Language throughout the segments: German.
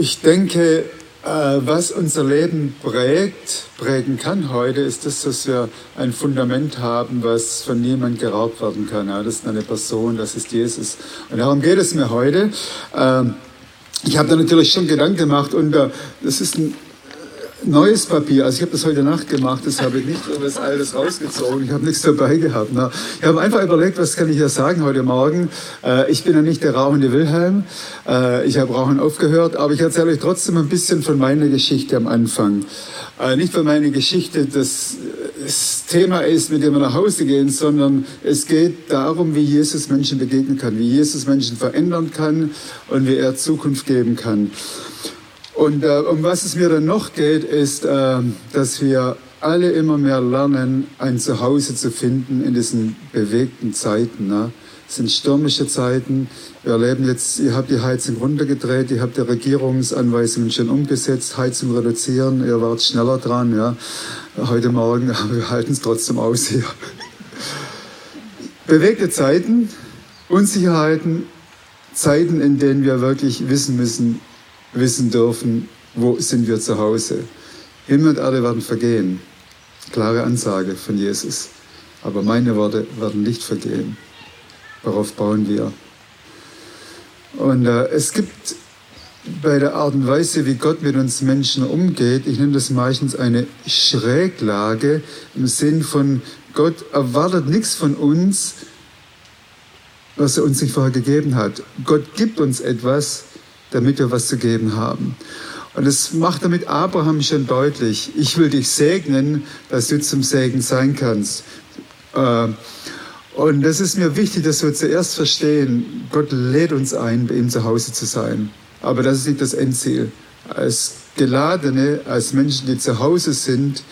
Ich denke, äh, was unser Leben prägt, prägen kann heute, ist das, dass wir ein Fundament haben, was von niemand geraubt werden kann. Das ist eine Person, das ist Jesus. Und darum geht es mir heute. Ähm, ich habe da natürlich schon Gedanken gemacht und äh, das ist ein neues Papier. Also ich habe das heute Nacht gemacht, das habe ich nicht das alles rausgezogen. Ich habe nichts dabei gehabt. Ne? Ich habe einfach überlegt, was kann ich hier sagen heute Morgen. Äh, ich bin ja nicht der rauchende Wilhelm. Äh, ich habe Rauchen aufgehört, aber ich erzähle euch trotzdem ein bisschen von meiner Geschichte am Anfang. Äh, nicht von meiner Geschichte, dass das Thema ist, mit dem wir nach Hause gehen, sondern es geht darum, wie Jesus Menschen begegnen kann, wie Jesus Menschen verändern kann und wie er Zukunft geben kann. Und äh, um was es mir dann noch geht, ist, äh, dass wir alle immer mehr lernen, ein Zuhause zu finden in diesen bewegten Zeiten. Ne? Es sind stürmische Zeiten. Wir erleben jetzt, ihr habt die Heizung runtergedreht, ihr habt die Regierungsanweisungen schon umgesetzt, Heizung reduzieren, ihr wart schneller dran. Ja? Heute Morgen, aber wir halten es trotzdem aus hier. Bewegte Zeiten, Unsicherheiten, Zeiten, in denen wir wirklich wissen müssen, wissen dürfen, wo sind wir zu Hause. Himmel und Erde werden vergehen. Klare Ansage von Jesus. Aber meine Worte werden nicht vergehen. Worauf bauen wir? Und äh, es gibt bei der Art und Weise, wie Gott mit uns Menschen umgeht, ich nenne das meistens eine Schräglage im Sinn von, Gott erwartet nichts von uns, was er uns nicht vorher gegeben hat. Gott gibt uns etwas, damit wir was zu geben haben. Und es macht damit Abraham schon deutlich, ich will dich segnen, dass du zum Segen sein kannst. Äh, und das ist mir wichtig, dass wir zuerst verstehen, Gott lädt uns ein, bei ihm zu Hause zu sein. Aber das ist nicht das Endziel. Als Geladene, als Menschen, die zu Hause sind,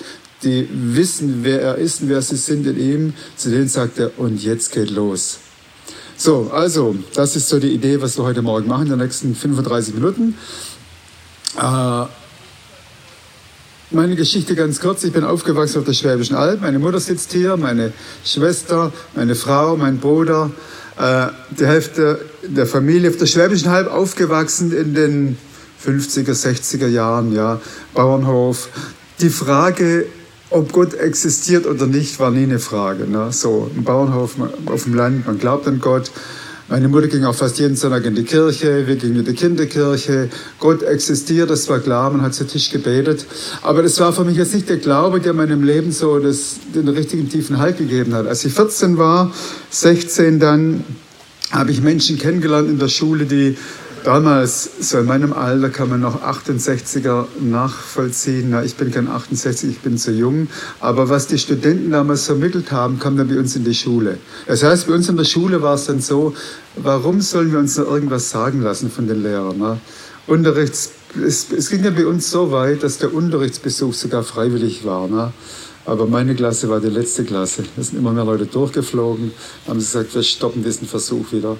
die wissen, wer er ist und wer sie sind in ihm, zu denen sagt er, und jetzt geht los. So, also, das ist so die Idee, was wir heute Morgen machen, in den nächsten 35 Minuten. Äh, meine Geschichte ganz kurz. Ich bin aufgewachsen auf der Schwäbischen Alb. Meine Mutter sitzt hier, meine Schwester, meine Frau, mein Bruder. Äh, die Hälfte der Familie auf der Schwäbischen Alb aufgewachsen in den 50er, 60er Jahren, ja, Bauernhof. Die Frage, ob Gott existiert oder nicht, war nie eine Frage. Ne? So, im Bauernhof auf dem Land, man glaubt an Gott. Meine Mutter ging auch fast jeden Sonntag in die Kirche, wir gingen in die Kinderkirche. Gott existiert, das war klar, man hat zu Tisch gebetet. Aber das war für mich jetzt nicht der Glaube, der meinem Leben so das, den richtigen tiefen Halt gegeben hat. Als ich 14 war, 16 dann, habe ich Menschen kennengelernt in der Schule, die Damals, so in meinem Alter, kann man noch 68er nachvollziehen. Na, ich bin kein 68, ich bin zu jung. Aber was die Studenten damals vermittelt haben, kam dann bei uns in die Schule. Das heißt, bei uns in der Schule war es dann so, warum sollen wir uns noch irgendwas sagen lassen von den Lehrern? Na? Unterrichts, es, es, ging ja bei uns so weit, dass der Unterrichtsbesuch sogar freiwillig war. Na? Aber meine Klasse war die letzte Klasse. Da sind immer mehr Leute durchgeflogen, haben gesagt, wir stoppen diesen Versuch wieder.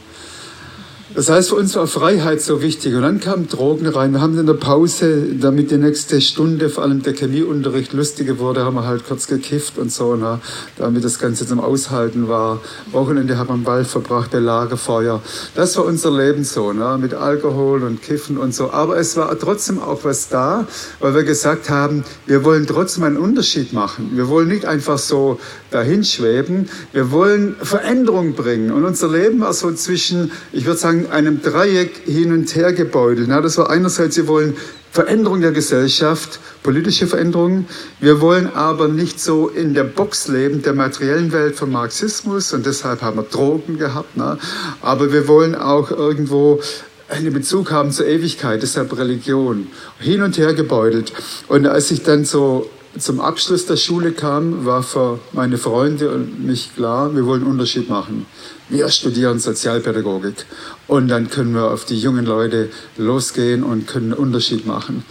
Das heißt, für uns war Freiheit so wichtig. Und dann kamen Drogen rein. Wir haben in der Pause, damit die nächste Stunde, vor allem der Chemieunterricht, lustiger wurde, haben wir halt kurz gekifft und so, na, damit das Ganze zum Aushalten war. Wochenende haben wir im Wald verbracht, bei Lagerfeuer. Das war unser Leben so, na, mit Alkohol und Kiffen und so. Aber es war trotzdem auch was da, weil wir gesagt haben, wir wollen trotzdem einen Unterschied machen. Wir wollen nicht einfach so dahin schweben. Wir wollen Veränderung bringen. Und unser Leben war so zwischen, ich würde sagen, einem Dreieck hin und her gebeutelt. Ja, das war einerseits, wir wollen Veränderung der Gesellschaft, politische Veränderung. Wir wollen aber nicht so in der Box leben, der materiellen Welt vom Marxismus und deshalb haben wir Drogen gehabt. Ne? Aber wir wollen auch irgendwo einen Bezug haben zur Ewigkeit, deshalb Religion. Hin und her gebeutelt. Und als ich dann so zum Abschluss der Schule kam, war für meine Freunde und mich klar, wir wollen einen Unterschied machen. Wir studieren Sozialpädagogik und dann können wir auf die jungen Leute losgehen und können einen Unterschied machen.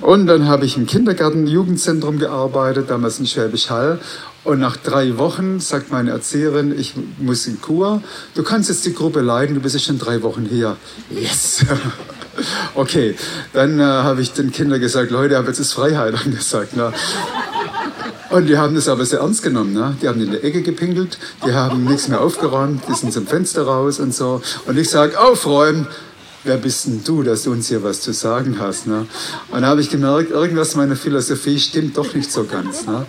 Und dann habe ich im Kindergarten, Jugendzentrum gearbeitet, damals in Schwäbisch Hall. Und nach drei Wochen sagt meine Erzieherin, ich muss in Kur. Du kannst jetzt die Gruppe leiten, du bist ja schon drei Wochen hier. Yes! Okay, dann äh, habe ich den Kindern gesagt, Leute, aber jetzt ist Freiheit angesagt. Ne? Und die haben das aber sehr ernst genommen. Ne? Die haben in der Ecke gepinkelt, die haben nichts mehr aufgeräumt, die sind zum Fenster raus und so. Und ich sage, aufräumen. wer bist denn du, dass du uns hier was zu sagen hast? Ne? Und da habe ich gemerkt, irgendwas meiner Philosophie stimmt doch nicht so ganz. Ne?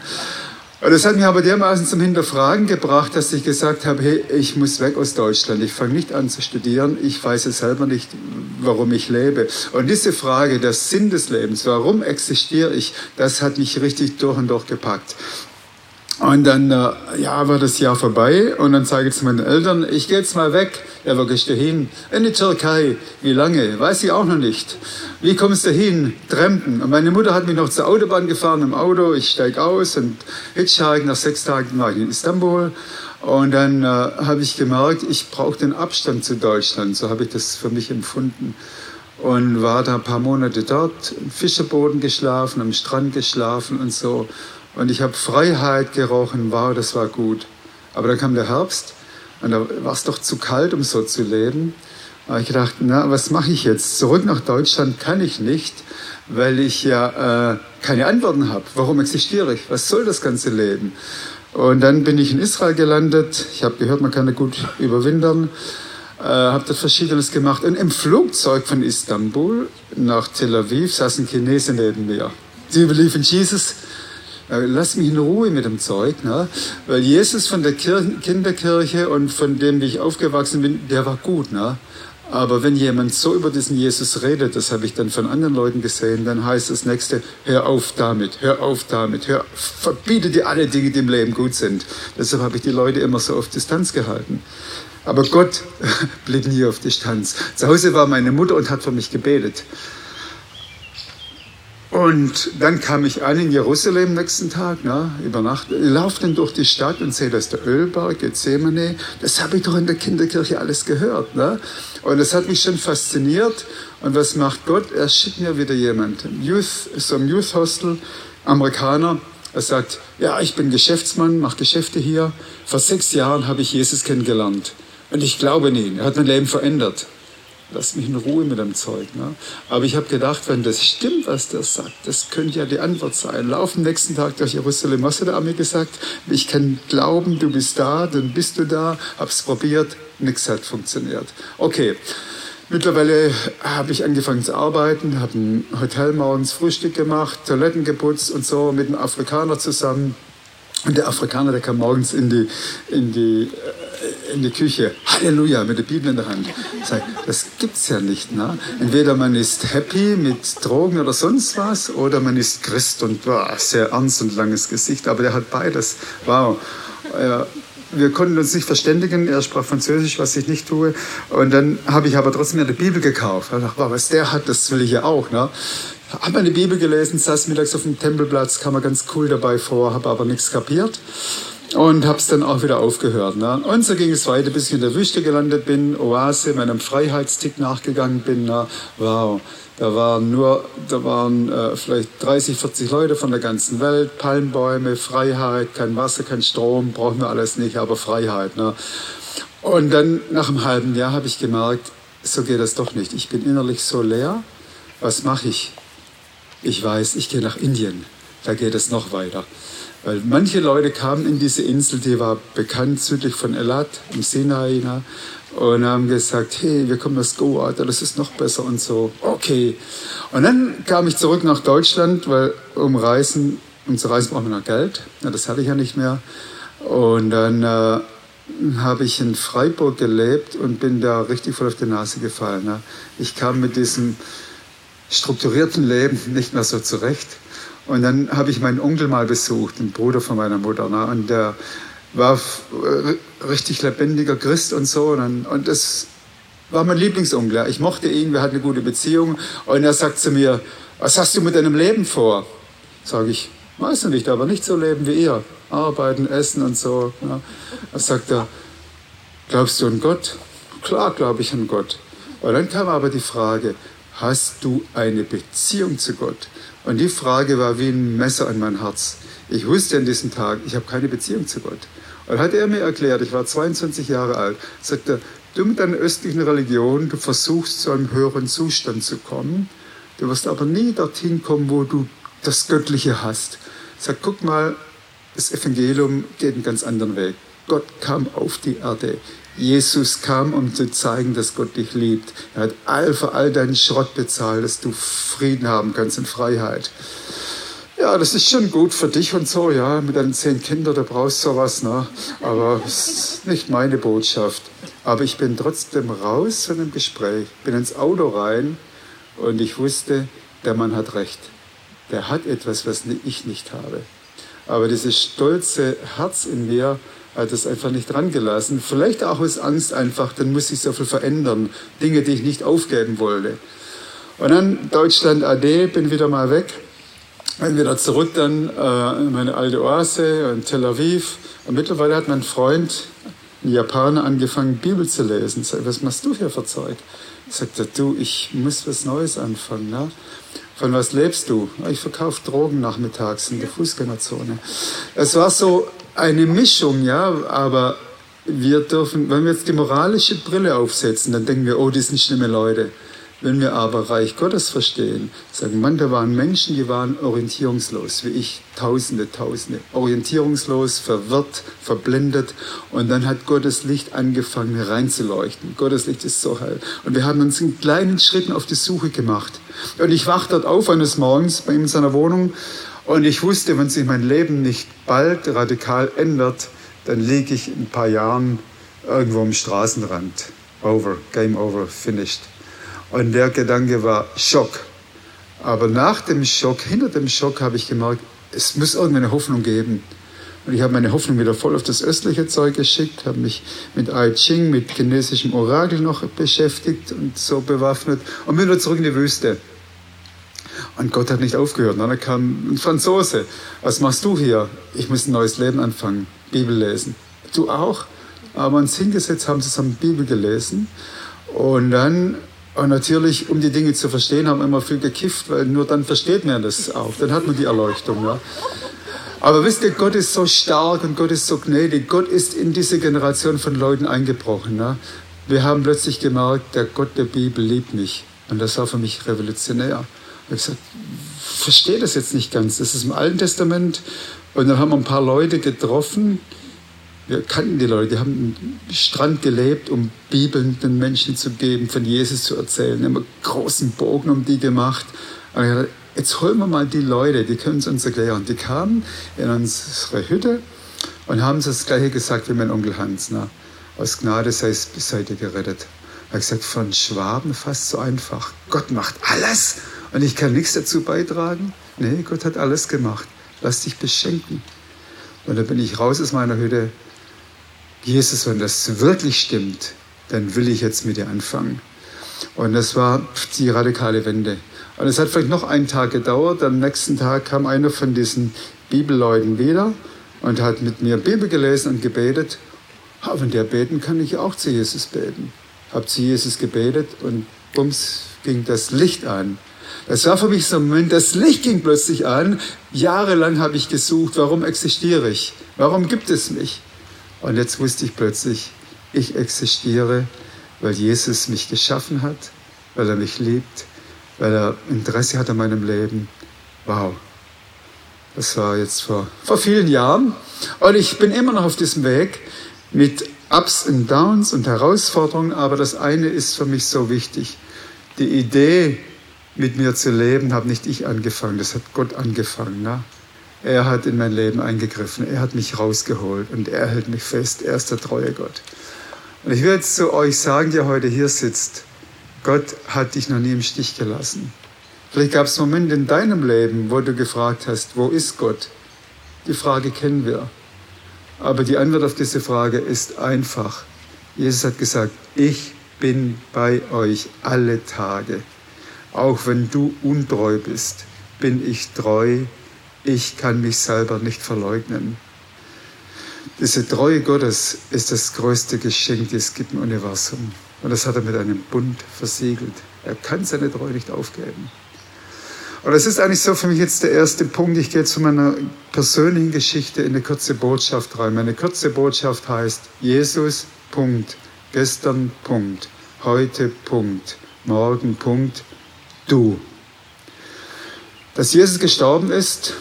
Das hat mich aber dermaßen zum Hinterfragen gebracht, dass ich gesagt habe, hey, ich muss weg aus Deutschland. Ich fange nicht an zu studieren. Ich weiß es selber nicht, warum ich lebe. Und diese Frage, der Sinn des Lebens, warum existiere ich, das hat mich richtig durch und durch gepackt. Und dann äh, ja, war das Jahr vorbei und dann sage ich zu meinen Eltern, ich gehe jetzt mal weg. Ja, wo gehst du hin? In die Türkei. Wie lange? Weiß ich auch noch nicht. Wie kommst du hin? Trampen. Und meine Mutter hat mich noch zur Autobahn gefahren im Auto. Ich steige aus und hitchhike. Nach sechs Tagen war ich in Istanbul. Und dann äh, habe ich gemerkt, ich brauche den Abstand zu Deutschland. So habe ich das für mich empfunden. Und war da ein paar Monate dort, im Fischerboden geschlafen, am Strand geschlafen und so. Und ich habe Freiheit gerochen, wow, das war gut. Aber dann kam der Herbst und da war es doch zu kalt, um so zu leben. Da habe ich gedacht, na, was mache ich jetzt? Zurück nach Deutschland kann ich nicht, weil ich ja äh, keine Antworten habe. Warum existiere ich? Was soll das ganze Leben? Und dann bin ich in Israel gelandet. Ich habe gehört, man kann da gut überwintern. Äh, habe dort Verschiedenes gemacht. Und im Flugzeug von Istanbul nach Tel Aviv saß ein Chinese neben mir. You believe in Jesus? Äh, lass mich in Ruhe mit dem Zeug, ne? weil Jesus von der Kirchen, Kinderkirche und von dem, wie ich aufgewachsen bin, der war gut. Ne? Aber wenn jemand so über diesen Jesus redet, das habe ich dann von anderen Leuten gesehen, dann heißt das nächste, hör auf damit, hör auf damit, hör, verbiete dir alle Dinge, die im Leben gut sind. Deshalb habe ich die Leute immer so auf Distanz gehalten. Aber Gott blieb nie auf Distanz. Zu Hause war meine Mutter und hat für mich gebetet. Und dann kam ich an in Jerusalem nächsten Tag, ne, über Nacht. Laufe dann durch die Stadt und sehe, dass der Ölberg, Gethsemane, das habe ich doch in der Kinderkirche alles gehört. Ne? Und das hat mich schon fasziniert. Und was macht Gott? Er schickt mir wieder jemanden. Youth, so ein Youth Hostel, Amerikaner. Er sagt, ja, ich bin Geschäftsmann, mache Geschäfte hier. Vor sechs Jahren habe ich Jesus kennengelernt. Und ich glaube an ihn. Er hat mein Leben verändert lass mich in Ruhe mit dem Zeug. Ne? Aber ich habe gedacht, wenn das stimmt, was der sagt, das könnte ja die Antwort sein. Lauf am nächsten Tag durch Jerusalem. Was hat er mir gesagt? Ich kann glauben, du bist da, dann bist du da. Hab's probiert, nichts hat funktioniert. Okay. Mittlerweile habe ich angefangen zu arbeiten, habe ein Hotel morgens Frühstück gemacht, Toiletten geputzt und so mit einem Afrikaner zusammen. Und der Afrikaner, der kam morgens in die, in die in die Küche, Halleluja, mit der Bibel in der Hand. Sag, das gibt's ja nicht. Ne? Entweder man ist happy mit Drogen oder sonst was, oder man ist Christ und boah, sehr ernst und langes Gesicht. Aber der hat beides. Wow. Wir konnten uns nicht verständigen. Er sprach Französisch, was ich nicht tue. Und dann habe ich aber trotzdem eine Bibel gekauft. Ich dachte, wow, was der hat, das will ich ja auch. Ne? Habe eine Bibel gelesen, saß mittags auf dem Tempelplatz, kam mir ganz cool dabei vor, habe aber nichts kapiert und habe es dann auch wieder aufgehört. Ne? Und so ging es weiter, bis ich in der Wüste gelandet bin, Oase, meinem Freiheitstick nachgegangen bin. Ne? Wow, da waren nur, da waren äh, vielleicht 30, 40 Leute von der ganzen Welt, Palmbäume, Freiheit, kein Wasser, kein Strom, brauchen wir alles nicht, aber Freiheit. Ne? Und dann nach einem halben Jahr habe ich gemerkt, so geht das doch nicht. Ich bin innerlich so leer. Was mache ich? Ich weiß, ich gehe nach Indien. Da geht es noch weiter. Weil manche Leute kamen in diese Insel, die war bekannt südlich von Elat, im Sinai, ne? und haben gesagt, hey, wir kommen aus Goa, das ist noch besser und so. Okay. Und dann kam ich zurück nach Deutschland, weil um Reisen, um zu reisen braucht man noch Geld. Ja, das hatte ich ja nicht mehr. Und dann äh, habe ich in Freiburg gelebt und bin da richtig voll auf die Nase gefallen. Ne? Ich kam mit diesem strukturierten Leben nicht mehr so zurecht. Und dann habe ich meinen Onkel mal besucht, den Bruder von meiner Mutter. Ne? Und der war richtig lebendiger Christ und so. Und, und das war mein Lieblingsonkel. Ich mochte ihn, wir hatten eine gute Beziehung. Und er sagt zu mir, was hast du mit deinem Leben vor? Sage ich, weiß ich nicht, aber nicht so leben wie ihr. Arbeiten, essen und so. Ne? Da sagt er, glaubst du an Gott? Klar glaube ich an Gott. Und dann kam aber die Frage, hast du eine Beziehung zu Gott? Und die Frage war wie ein Messer an mein Herz. Ich wusste an diesem Tag, ich habe keine Beziehung zu Gott. Und hat er mir erklärt, ich war 22 Jahre alt, sagte, du mit deiner östlichen Religion, du versuchst zu einem höheren Zustand zu kommen, du wirst aber nie dorthin kommen, wo du das Göttliche hast. Sag, guck mal, das Evangelium geht einen ganz anderen Weg. Gott kam auf die Erde. Jesus kam, um zu zeigen, dass Gott dich liebt. Er hat all für all deinen Schrott bezahlt, dass du Frieden haben kannst und Freiheit. Ja, das ist schon gut für dich und so, ja, mit deinen zehn Kindern, da brauchst du sowas, ne? Aber es ist nicht meine Botschaft. Aber ich bin trotzdem raus von dem Gespräch, bin ins Auto rein und ich wusste, der Mann hat recht. Der hat etwas, was ich nicht habe. Aber dieses stolze Herz in mir hat es einfach nicht dran gelassen. Vielleicht auch aus Angst einfach, dann muss sich so viel verändern. Dinge, die ich nicht aufgeben wollte. Und dann Deutschland AD, bin wieder mal weg bin wieder zurück dann äh, in meine alte Oase in Tel Aviv. Und mittlerweile hat mein Freund, ein Japaner, angefangen, Bibel zu lesen. Ich sage, was machst du hier für Zeug? Sagt er, du, ich muss was Neues anfangen. Ne? Von was lebst du? Ich verkaufe Drogen nachmittags in der Fußgängerzone. Es war so eine Mischung, ja, aber wir dürfen, wenn wir jetzt die moralische Brille aufsetzen, dann denken wir, oh, die sind schlimme Leute. Wenn wir aber Reich Gottes verstehen, sagen man, da waren Menschen, die waren orientierungslos, wie ich, Tausende, Tausende, orientierungslos, verwirrt, verblendet. Und dann hat Gottes Licht angefangen reinzuleuchten. Gottes Licht ist so hell. Und wir haben uns in kleinen Schritten auf die Suche gemacht. Und ich wachte dort auf eines Morgens bei ihm in seiner Wohnung und ich wusste, wenn sich mein Leben nicht bald radikal ändert, dann liege ich in ein paar Jahren irgendwo am Straßenrand. Over, game over, finished. Und der Gedanke war Schock. Aber nach dem Schock, hinter dem Schock habe ich gemerkt, es muss irgendeine Hoffnung geben. Und ich habe meine Hoffnung wieder voll auf das östliche Zeug geschickt, habe mich mit I Ching, mit chinesischem Orakel noch beschäftigt und so bewaffnet und bin wieder zurück in die Wüste. Und Gott hat nicht aufgehört. Und dann kam ein Franzose. Was machst du hier? Ich muss ein neues Leben anfangen. Bibel lesen. Du auch? Aber uns hingesetzt, haben zusammen Bibel gelesen. Und dann und natürlich, um die Dinge zu verstehen, haben wir immer viel gekifft, weil nur dann versteht man das auch. Dann hat man die Erleuchtung. Ja. Aber wisst ihr, Gott ist so stark und Gott ist so gnädig. Gott ist in diese Generation von Leuten eingebrochen. Ja. Wir haben plötzlich gemerkt, der Gott der Bibel liebt mich. Und das war für mich revolutionär. Ich gesagt, verstehe das jetzt nicht ganz. Das ist im Alten Testament. Und dann haben wir ein paar Leute getroffen, wir kannten die Leute, die haben am Strand gelebt, um Bibeln den Menschen zu geben, von Jesus zu erzählen. Wir haben einen großen Bogen um die gemacht. Und ich dachte, jetzt holen wir mal die Leute, die können es uns erklären. Die kamen in unsere Hütte und haben das Gleiche gesagt wie mein Onkel Hans. Na, aus Gnade sei es seid ihr gerettet. Er hat gesagt, von Schwaben fast so einfach. Gott macht alles und ich kann nichts dazu beitragen. Nee, Gott hat alles gemacht. Lass dich beschenken. Und dann bin ich raus aus meiner Hütte Jesus, wenn das wirklich stimmt, dann will ich jetzt mit dir anfangen. Und das war die radikale Wende. Und es hat vielleicht noch einen Tag gedauert. Am nächsten Tag kam einer von diesen Bibelleuten wieder und hat mit mir Bibel gelesen und gebetet. Aber wenn der beten kann, ich auch zu Jesus beten. Hab zu Jesus gebetet und bums ging das Licht an. Das war für mich so ein Moment, das Licht ging plötzlich an. Jahrelang habe ich gesucht, warum existiere ich? Warum gibt es mich? Und jetzt wusste ich plötzlich, ich existiere, weil Jesus mich geschaffen hat, weil er mich liebt, weil er Interesse hat an meinem Leben. Wow. Das war jetzt vor, vor vielen Jahren. Und ich bin immer noch auf diesem Weg mit Ups und Downs und Herausforderungen. Aber das eine ist für mich so wichtig. Die Idee, mit mir zu leben, habe nicht ich angefangen, das hat Gott angefangen. Ne? Er hat in mein Leben eingegriffen, er hat mich rausgeholt und er hält mich fest. Er ist der treue Gott. Und ich will jetzt zu euch sagen, der heute hier sitzt, Gott hat dich noch nie im Stich gelassen. Vielleicht gab es Momente in deinem Leben, wo du gefragt hast, wo ist Gott? Die Frage kennen wir. Aber die Antwort auf diese Frage ist einfach. Jesus hat gesagt, ich bin bei euch alle Tage. Auch wenn du untreu bist, bin ich treu ich kann mich selber nicht verleugnen. Diese Treue Gottes ist das größte Geschenk, das es gibt im Universum. Und das hat er mit einem Bund versiegelt. Er kann seine Treue nicht aufgeben. Und das ist eigentlich so für mich jetzt der erste Punkt. Ich gehe zu meiner persönlichen Geschichte in eine kurze Botschaft rein. Meine kurze Botschaft heißt Jesus, Punkt. Gestern, Punkt. Heute, Punkt. Morgen, Punkt. Du. Dass Jesus gestorben ist,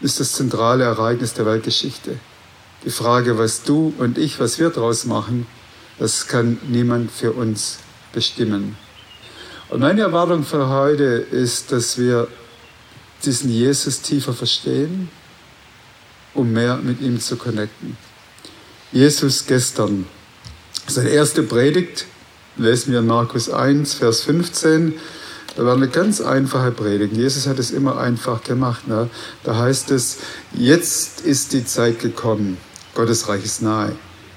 ist das zentrale Ereignis der Weltgeschichte. Die Frage, was du und ich, was wir daraus machen, das kann niemand für uns bestimmen. Und meine Erwartung für heute ist, dass wir diesen Jesus tiefer verstehen, um mehr mit ihm zu connecten. Jesus gestern, seine erste Predigt, lesen wir in Markus 1, Vers 15, da war eine ganz einfache Predigt. Jesus hat es immer einfach gemacht. Ne? Da heißt es, jetzt ist die Zeit gekommen, Gottes Reich ist nahe.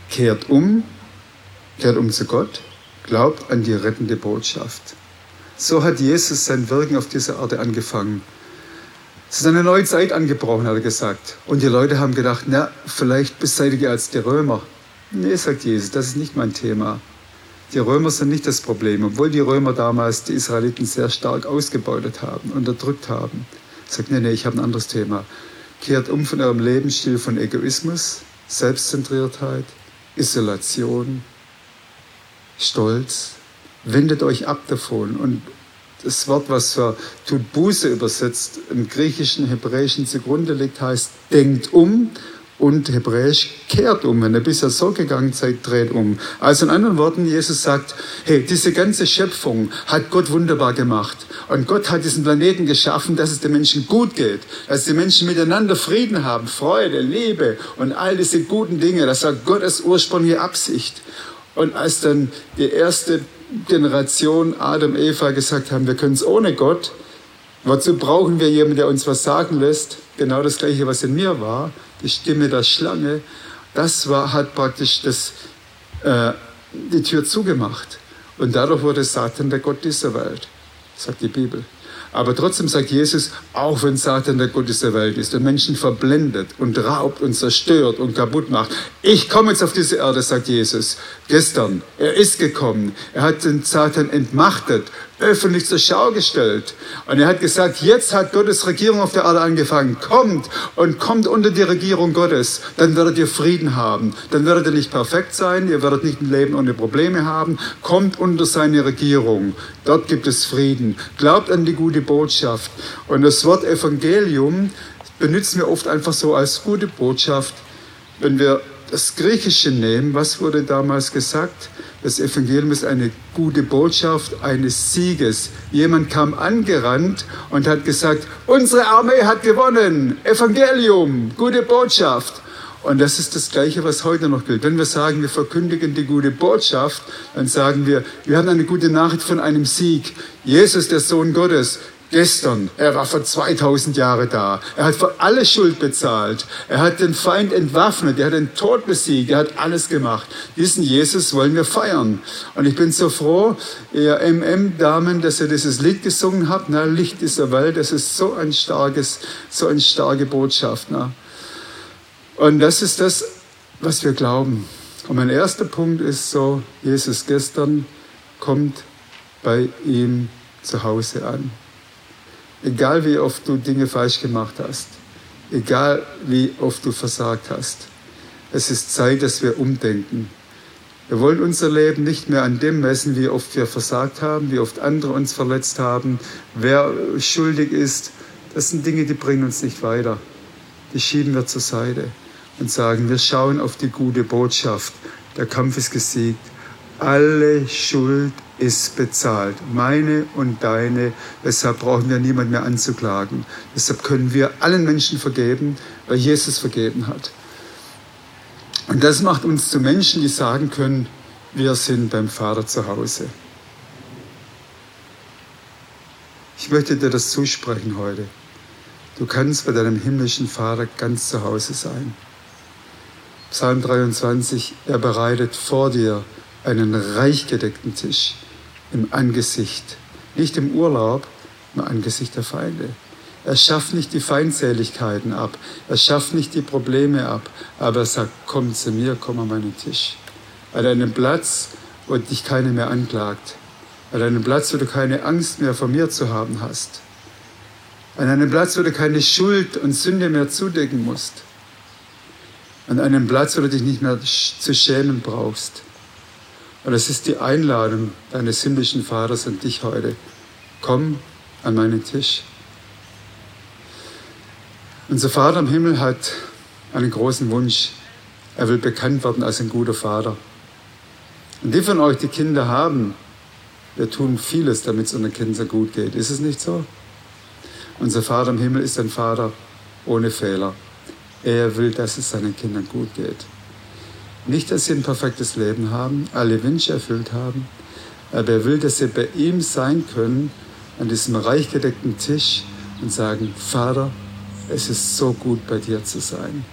Kehrt um, kehrt um zu Gott, glaubt an die rettende Botschaft. So hat Jesus sein Wirken auf dieser Erde angefangen. Es ist eine neue Zeit angebrochen, hat er gesagt. Und die Leute haben gedacht, na, vielleicht beseitiger als die Römer. Nee, sagt Jesus, das ist nicht mein Thema. Die Römer sind nicht das Problem, obwohl die Römer damals die Israeliten sehr stark ausgebeutet haben, unterdrückt haben. Sagt, nee, nee, ich habe ein anderes Thema. Kehrt um von eurem Lebensstil von Egoismus, Selbstzentriertheit, Isolation, Stolz. Wendet euch ab davon. Und das Wort, was für tut Buße übersetzt, im Griechischen, Hebräischen zugrunde liegt, heißt denkt um und Hebräisch kehrt um. Wenn ihr bisher so gegangen seid, dreht um. Also in anderen Worten, Jesus sagt, hey, diese ganze Schöpfung hat Gott wunderbar gemacht. Und Gott hat diesen Planeten geschaffen, dass es den Menschen gut geht. Dass die Menschen miteinander Frieden haben, Freude, Liebe und all diese guten Dinge. Das war Gottes ursprüngliche Absicht. Und als dann die erste Generation Adam, Eva gesagt haben, wir können es ohne Gott, wozu brauchen wir jemanden, der uns was sagen lässt? Genau das gleiche, was in mir war die Stimme der Schlange, das war, hat praktisch das, äh, die Tür zugemacht. Und dadurch wurde Satan der Gott dieser Welt, sagt die Bibel. Aber trotzdem sagt Jesus, auch wenn Satan der Gott dieser Welt ist und Menschen verblendet und raubt und zerstört und kaputt macht, ich komme jetzt auf diese Erde, sagt Jesus. Gestern, er ist gekommen, er hat den Satan entmachtet öffentlich zur Schau gestellt. Und er hat gesagt, jetzt hat Gottes Regierung auf der Erde angefangen. Kommt und kommt unter die Regierung Gottes. Dann werdet ihr Frieden haben. Dann werdet ihr nicht perfekt sein. Ihr werdet nicht ein Leben ohne Probleme haben. Kommt unter seine Regierung. Dort gibt es Frieden. Glaubt an die gute Botschaft. Und das Wort Evangelium benutzen wir oft einfach so als gute Botschaft. Wenn wir das Griechische nehmen, was wurde damals gesagt? Das Evangelium ist eine gute Botschaft eines Sieges. Jemand kam angerannt und hat gesagt, unsere Armee hat gewonnen. Evangelium, gute Botschaft. Und das ist das Gleiche, was heute noch gilt. Wenn wir sagen, wir verkündigen die gute Botschaft, dann sagen wir, wir haben eine gute Nachricht von einem Sieg. Jesus, der Sohn Gottes, gestern. Er war vor 2000 Jahren da. Er hat für alle Schuld bezahlt. Er hat den Feind entwaffnet. Er hat den Tod besiegt. Er hat alles gemacht. Diesen Jesus wollen wir feiern. Und ich bin so froh, ihr MM-Damen, dass ihr dieses Lied gesungen habt. Na, Licht dieser Welt. Das ist so ein starkes, so eine starke Botschaft. Na. Und das ist das, was wir glauben. Und mein erster Punkt ist so, Jesus gestern kommt bei ihm zu Hause an. Egal wie oft du Dinge falsch gemacht hast, egal wie oft du versagt hast, es ist Zeit, dass wir umdenken. Wir wollen unser Leben nicht mehr an dem messen, wie oft wir versagt haben, wie oft andere uns verletzt haben, wer schuldig ist. Das sind Dinge, die bringen uns nicht weiter. Die schieben wir zur Seite und sagen, wir schauen auf die gute Botschaft. Der Kampf ist gesiegt. Alle Schuld ist bezahlt. Meine und deine. Deshalb brauchen wir niemand mehr anzuklagen. Deshalb können wir allen Menschen vergeben, weil Jesus vergeben hat. Und das macht uns zu Menschen, die sagen können, wir sind beim Vater zu Hause. Ich möchte dir das zusprechen heute. Du kannst bei deinem himmlischen Vater ganz zu Hause sein. Psalm 23, er bereitet vor dir einen reich gedeckten Tisch im Angesicht, nicht im Urlaub, im Angesicht der Feinde. Er schafft nicht die Feindseligkeiten ab, er schafft nicht die Probleme ab, aber er sagt, komm zu mir, komm an meinen Tisch. An einen Platz, wo dich keiner mehr anklagt. An einen Platz, wo du keine Angst mehr vor mir zu haben hast. An einem Platz, wo du keine Schuld und Sünde mehr zudecken musst. An einem Platz, wo du dich nicht mehr zu schämen brauchst. Und es ist die Einladung deines himmlischen Vaters an dich heute. Komm an meinen Tisch. Unser Vater im Himmel hat einen großen Wunsch. Er will bekannt werden als ein guter Vater. Und die von euch, die Kinder haben, wir tun vieles, damit es unseren Kindern gut geht. Ist es nicht so? Unser Vater im Himmel ist ein Vater ohne Fehler. Er will, dass es seinen Kindern gut geht. Nicht, dass sie ein perfektes Leben haben, alle Wünsche erfüllt haben, aber er will, dass sie bei ihm sein können, an diesem reich gedeckten Tisch und sagen, Vater, es ist so gut bei dir zu sein.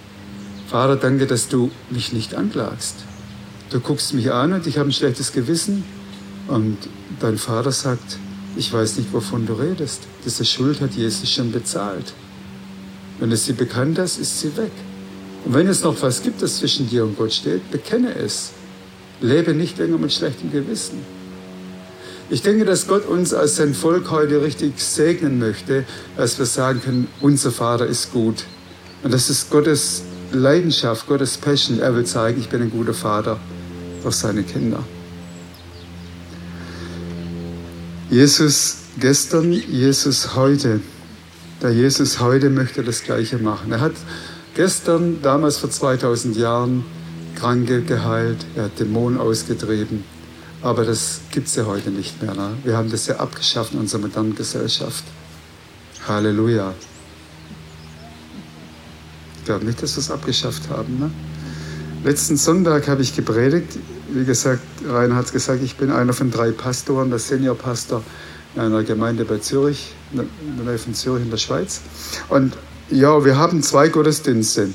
Vater, danke, dass du mich nicht anklagst. Du guckst mich an und ich habe ein schlechtes Gewissen und dein Vater sagt, ich weiß nicht, wovon du redest. Diese Schuld hat Jesus schon bezahlt. Wenn es sie bekannt ist, ist sie weg. Und wenn es noch was gibt, das zwischen dir und Gott steht, bekenne es. Lebe nicht länger mit schlechtem Gewissen. Ich denke, dass Gott uns als sein Volk heute richtig segnen möchte, dass wir sagen können, unser Vater ist gut. Und das ist Gottes Leidenschaft, Gottes Passion. Er will zeigen, ich bin ein guter Vater durch seine Kinder. Jesus gestern, Jesus heute. Der Jesus heute möchte das Gleiche machen. Er hat gestern, damals vor 2000 Jahren, Kranke geheilt, er hat Dämonen ausgetrieben. Aber das gibt es ja heute nicht mehr. Ne? Wir haben das ja abgeschafft in unserer modernen Gesellschaft. Halleluja. Ich glaube nicht, dass wir es abgeschafft haben. Ne? Letzten Sonntag habe ich gepredigt. Wie gesagt, Rainer hat es gesagt, ich bin einer von drei Pastoren, der Seniorpastor in einer Gemeinde bei Zürich, in der Nähe von Zürich in der Schweiz. Und ja, wir haben zwei Gottesdienste.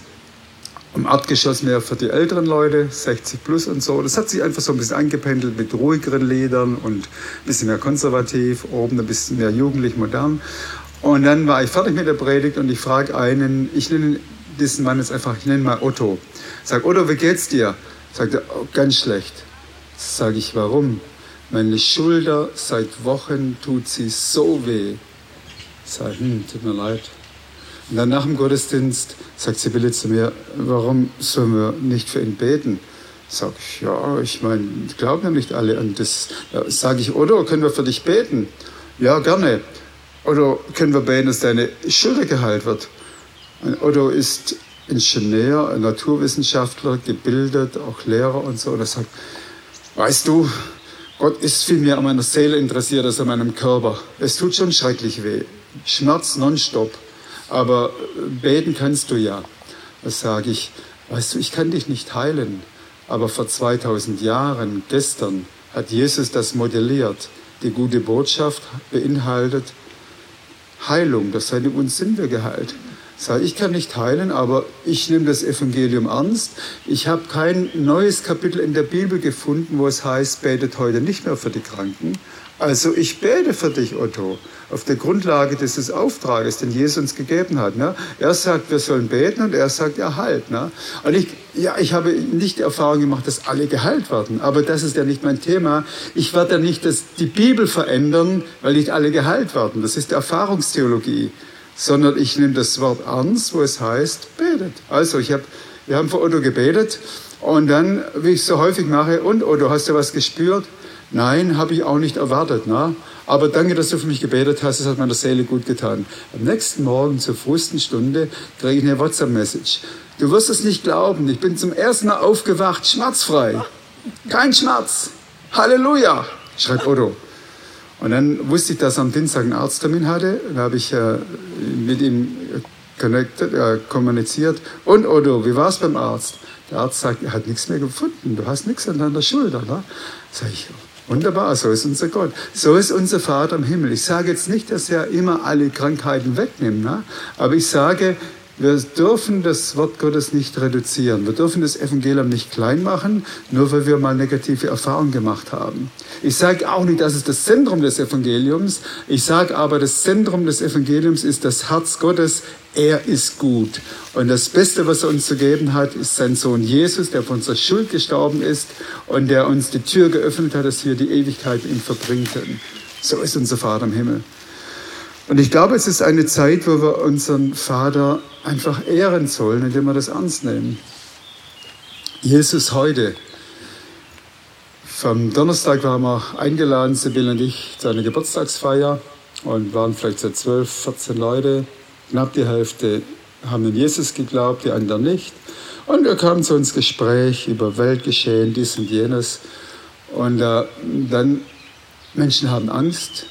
Im Erdgeschoss mehr für die älteren Leute, 60 plus und so. Das hat sich einfach so ein bisschen angependelt mit ruhigeren Liedern und ein bisschen mehr konservativ, oben ein bisschen mehr jugendlich, modern. Und dann war ich fertig mit der Predigt und ich frage einen, ich nenne diesen Mann jetzt einfach, ich nenne mal Otto. Sag, Otto, wie geht's dir? Sagt er, oh, ganz schlecht. Sag ich, warum? Meine Schulter seit Wochen tut sie so weh. Sag, hm, tut mir leid. Und dann nach dem Gottesdienst sagt Sibylle zu mir, warum sollen wir nicht für ihn beten? Sag ich, ja, ich meine, glauben ja nicht alle an das. Ja, sage ich, oder können wir für dich beten? Ja, gerne. Oder können wir beten, dass deine Schulter geheilt wird? Otto ist Ingenieur, Naturwissenschaftler, gebildet, auch Lehrer und so. Und er sagt, weißt du, Gott ist viel mehr an meiner Seele interessiert als an meinem Körper. Es tut schon schrecklich weh. Schmerz nonstop. Aber beten kannst du ja. Das sage ich, weißt du, ich kann dich nicht heilen. Aber vor 2000 Jahren, gestern, hat Jesus das modelliert. Die gute Botschaft beinhaltet Heilung. Das seine uns sind wir geheilt. Sag, ich kann nicht heilen, aber ich nehme das Evangelium ernst. Ich habe kein neues Kapitel in der Bibel gefunden, wo es heißt, betet heute nicht mehr für die Kranken. Also ich bete für dich, Otto, auf der Grundlage dieses Auftrages, den Jesus uns gegeben hat. Ne? Er sagt, wir sollen beten und er sagt, er heilt. Ne? Und ich, ja, ich habe nicht die Erfahrung gemacht, dass alle geheilt werden, aber das ist ja nicht mein Thema. Ich werde ja nicht das, die Bibel verändern, weil nicht alle geheilt werden. Das ist Erfahrungstheologie sondern ich nehme das Wort ernst, wo es heißt, betet. Also ich hab, wir haben für Otto gebetet und dann, wie ich so häufig mache, und Otto, hast du was gespürt? Nein, habe ich auch nicht erwartet. Na? Aber danke, dass du für mich gebetet hast, es hat meiner Seele gut getan. Am nächsten Morgen zur frühesten Stunde kriege ich eine WhatsApp-Message. Du wirst es nicht glauben, ich bin zum ersten Mal aufgewacht, schmerzfrei. Kein Schmerz. Halleluja, schreibt Otto. Und dann wusste ich, dass er am Dienstag einen Arzttermin hatte. Da habe ich äh, mit ihm connected, äh, kommuniziert. Und Otto, wie war es beim Arzt? Der Arzt sagt, er hat nichts mehr gefunden. Du hast nichts an deiner Schulter. Ne? Sag ich, wunderbar, so ist unser Gott. So ist unser Vater im Himmel. Ich sage jetzt nicht, dass er immer alle Krankheiten wegnimmt. Ne? Aber ich sage, wir dürfen das Wort Gottes nicht reduzieren. Wir dürfen das Evangelium nicht klein machen, nur weil wir mal negative Erfahrungen gemacht haben. Ich sage auch nicht, dass es das Zentrum des Evangeliums. Ich sage aber, das Zentrum des Evangeliums ist das Herz Gottes. Er ist gut. Und das Beste, was er uns zu geben hat, ist sein Sohn Jesus, der von unserer Schuld gestorben ist und der uns die Tür geöffnet hat, dass wir die Ewigkeit mit ihm verbringen können. So ist unser Vater im Himmel. Und ich glaube, es ist eine Zeit, wo wir unseren Vater einfach ehren sollen, indem wir das ernst nehmen. Jesus heute. Vom Donnerstag waren wir eingeladen, Sibylle und ich, zu einer Geburtstagsfeier und waren vielleicht so 12, 14 Leute. Knapp die Hälfte haben in Jesus geglaubt, die anderen nicht. Und wir kamen zu uns Gespräch über Weltgeschehen, dies und jenes. Und äh, dann, Menschen haben Angst.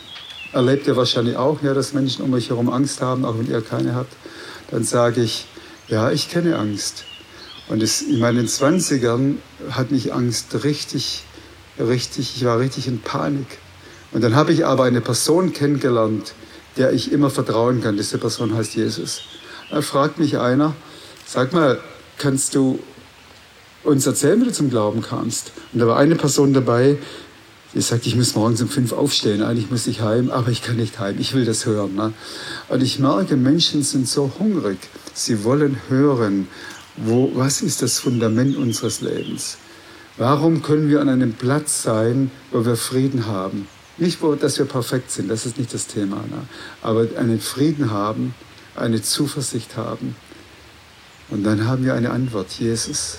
Erlebt ihr wahrscheinlich auch, ja, dass Menschen um euch herum Angst haben, auch wenn ihr keine habt. Dann sage ich, ja, ich kenne Angst. Und es, in meinen 20ern hat mich Angst richtig, richtig, ich war richtig in Panik. Und dann habe ich aber eine Person kennengelernt, der ich immer vertrauen kann. Diese Person heißt Jesus. Da fragt mich einer, sag mal, kannst du uns erzählen, wie du zum Glauben kamst? Und da war eine Person dabei, die sagt, ich muss morgens um fünf aufstehen, eigentlich muss ich heim, aber ich kann nicht heim, ich will das hören. Ne? Und ich merke, Menschen sind so hungrig, sie wollen hören, wo, was ist das Fundament unseres Lebens? Warum können wir an einem Platz sein, wo wir Frieden haben? Nicht, wo, dass wir perfekt sind, das ist nicht das Thema, ne? aber einen Frieden haben, eine Zuversicht haben. Und dann haben wir eine Antwort, Jesus.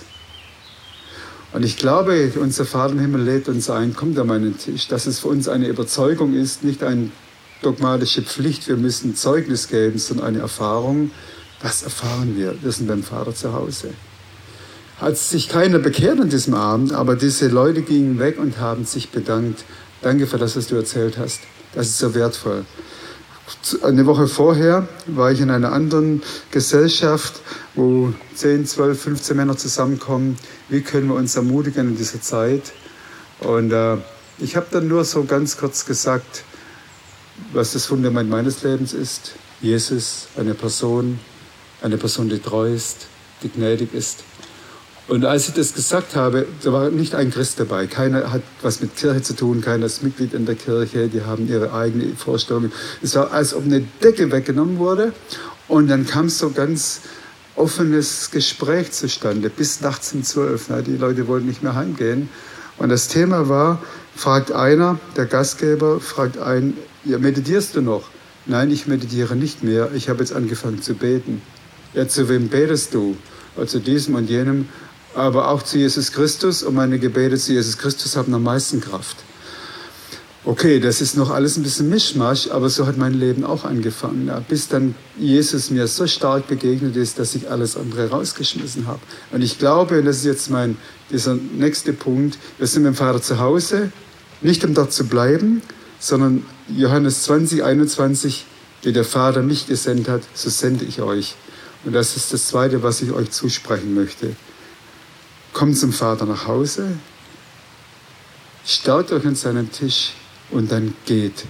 Und ich glaube, unser Vater im Himmel lädt uns ein, kommt an meinen Tisch, dass es für uns eine Überzeugung ist, nicht eine dogmatische Pflicht, wir müssen Zeugnis geben, sondern eine Erfahrung. Was erfahren wir? Wir sind beim Vater zu Hause. Hat sich keiner bekehrt an diesem Abend, aber diese Leute gingen weg und haben sich bedankt. Danke für das, was du erzählt hast. Das ist so wertvoll. Eine Woche vorher war ich in einer anderen Gesellschaft, wo 10, 12, 15 Männer zusammenkommen. Wie können wir uns ermutigen in dieser Zeit? Und äh, ich habe dann nur so ganz kurz gesagt, was das Fundament meines Lebens ist. Jesus, eine Person, eine Person, die treu ist, die gnädig ist, und als ich das gesagt habe, da war nicht ein Christ dabei. Keiner hat was mit Kirche zu tun, keiner ist Mitglied in der Kirche, die haben ihre eigene Vorstellung. Es war, als ob eine Decke weggenommen wurde. Und dann kam so ganz offenes Gespräch zustande, bis nachts um zwölf. Die Leute wollten nicht mehr heimgehen. Und das Thema war, fragt einer, der Gastgeber, fragt einen, ja, meditierst du noch? Nein, ich meditiere nicht mehr. Ich habe jetzt angefangen zu beten. Ja, zu wem betest du? zu diesem und jenem aber auch zu Jesus Christus und meine Gebete zu Jesus Christus haben am meisten Kraft. Okay, das ist noch alles ein bisschen Mischmasch, aber so hat mein Leben auch angefangen. Ja, bis dann Jesus mir so stark begegnet ist, dass ich alles andere rausgeschmissen habe. Und ich glaube, und das ist jetzt mein, dieser nächste Punkt, wir sind mit dem Vater zu Hause, nicht um dort zu bleiben, sondern Johannes 20, 21, wie der Vater mich gesendet hat, so sende ich euch. Und das ist das Zweite, was ich euch zusprechen möchte kommt zum Vater nach Hause, staut euch an seinen Tisch und dann geht.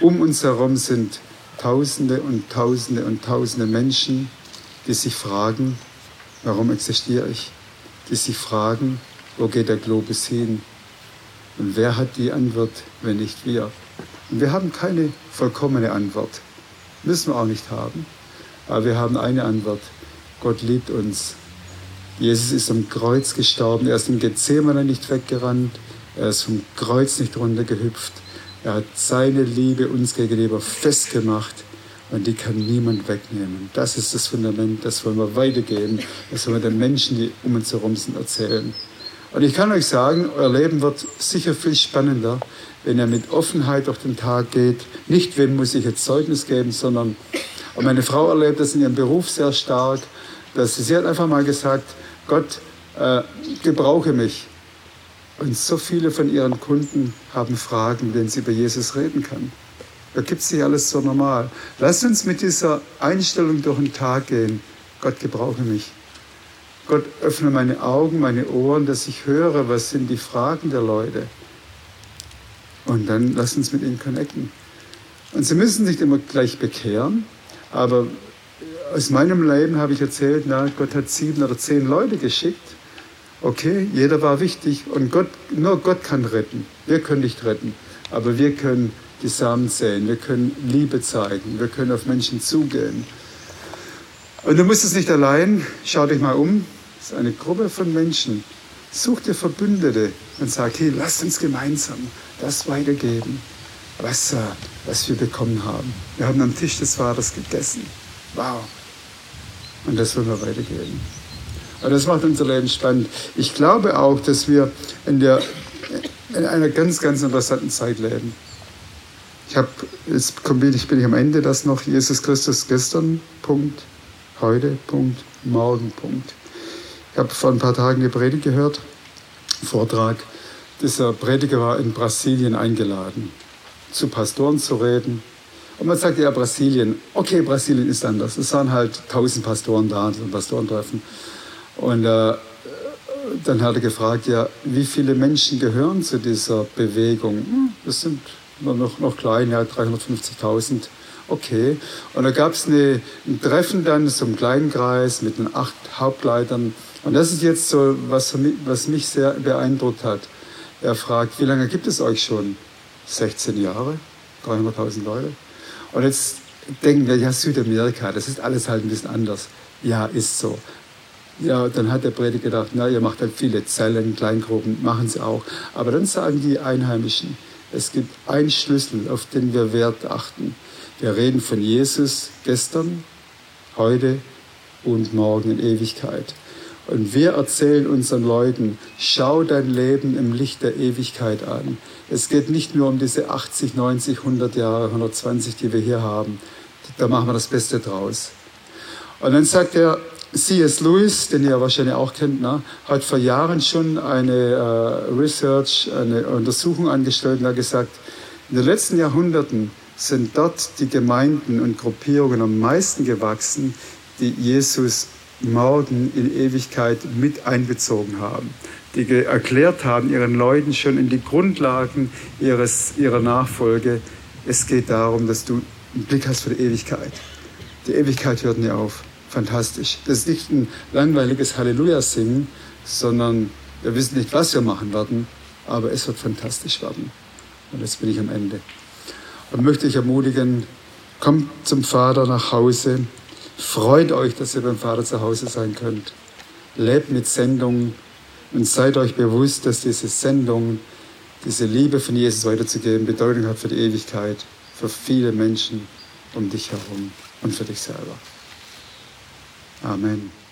Um uns herum sind Tausende und Tausende und Tausende Menschen, die sich fragen, warum existiere ich? Die sich fragen, wo geht der Globus hin? Und wer hat die Antwort, wenn nicht wir? Und wir haben keine vollkommene Antwort. Müssen wir auch nicht haben. Aber wir haben eine Antwort. Gott liebt uns Jesus ist am Kreuz gestorben. Er ist im Gethsemane nicht weggerannt. Er ist vom Kreuz nicht runtergehüpft. Er hat seine Liebe uns gegenüber festgemacht und die kann niemand wegnehmen. Das ist das Fundament, das wollen wir weitergeben. Das wollen wir den Menschen, die um uns herum sind, erzählen. Und ich kann euch sagen, euer Leben wird sicher viel spannender, wenn ihr mit Offenheit durch den Tag geht. Nicht, wem muss ich jetzt Zeugnis geben, sondern und meine Frau erlebt das in ihrem Beruf sehr stark, dass sie, sie hat einfach mal gesagt, Gott, äh, gebrauche mich. Und so viele von ihren Kunden haben Fragen, wenn sie über Jesus reden kann. Da gibt es nicht alles so normal. Lass uns mit dieser Einstellung durch den Tag gehen. Gott gebrauche mich. Gott öffne meine Augen, meine Ohren, dass ich höre, was sind die Fragen der Leute. Und dann lass uns mit ihnen connecten. Und sie müssen nicht immer gleich bekehren, aber aus meinem Leben habe ich erzählt, na, Gott hat sieben oder zehn Leute geschickt. Okay, jeder war wichtig und Gott, nur Gott kann retten. Wir können nicht retten, aber wir können die Samen säen, wir können Liebe zeigen, wir können auf Menschen zugehen. Und du musst es nicht allein, schau dich mal um, es ist eine Gruppe von Menschen. Such dir Verbündete und sag, hey, lass uns gemeinsam das weitergeben, was, äh, was wir bekommen haben. Wir haben am Tisch des Vaters gegessen. Wow. Und das wollen wir weitergeben. Und das macht unser Leben spannend. Ich glaube auch, dass wir in, der, in einer ganz, ganz interessanten Zeit leben. Ich habe, jetzt bin ich, bin ich am Ende das noch, Jesus Christus gestern, Punkt, heute, Punkt, morgen, Punkt. Ich habe vor ein paar Tagen eine Predigt gehört, Vortrag. Dieser Prediger war in Brasilien eingeladen, zu Pastoren zu reden. Und man sagt ja, Brasilien, okay, Brasilien ist anders. Es waren halt tausend Pastoren da, so ein Pastorentreffen. Und äh, dann hat er gefragt, ja, wie viele Menschen gehören zu dieser Bewegung? Hm, das sind noch, noch klein, ja, 350.000. Okay. Und da gab es ein Treffen dann, so einem kleinen Kreis mit den acht Hauptleitern. Und das ist jetzt so, was, was mich sehr beeindruckt hat. Er fragt, wie lange gibt es euch schon? 16 Jahre, 300.000 Leute. Und jetzt denken wir, ja, Südamerika, das ist alles halt ein bisschen anders. Ja, ist so. Ja, dann hat der Prediger gedacht, na, ihr macht halt viele Zellen, Kleingruppen, machen sie auch. Aber dann sagen die Einheimischen, es gibt einen Schlüssel, auf den wir Wert achten. Wir reden von Jesus gestern, heute und morgen in Ewigkeit. Und wir erzählen unseren Leuten, schau dein Leben im Licht der Ewigkeit an. Es geht nicht nur um diese 80, 90, 100 Jahre, 120, die wir hier haben. Da machen wir das Beste draus. Und dann sagt er, C.S. Lewis, den ihr wahrscheinlich auch kennt, ne, hat vor Jahren schon eine äh, Research, eine Untersuchung angestellt und hat gesagt, in den letzten Jahrhunderten sind dort die Gemeinden und Gruppierungen am meisten gewachsen, die Jesus morgen in Ewigkeit mit einbezogen haben, die erklärt haben ihren Leuten schon in die Grundlagen ihres, ihrer Nachfolge, es geht darum, dass du einen Blick hast für die Ewigkeit. Die Ewigkeit hört nie auf fantastisch. Das ist nicht ein langweiliges Halleluja-Singen, sondern wir wissen nicht, was wir machen werden, aber es wird fantastisch werden. Und jetzt bin ich am Ende. Und möchte ich ermutigen, kommt zum Vater nach Hause, freut euch, dass ihr beim Vater zu Hause sein könnt. Lebt mit Sendung und seid euch bewusst, dass diese Sendung, diese Liebe von Jesus weiterzugeben, Bedeutung hat für die Ewigkeit, für viele Menschen um dich herum und für dich selber. Amen.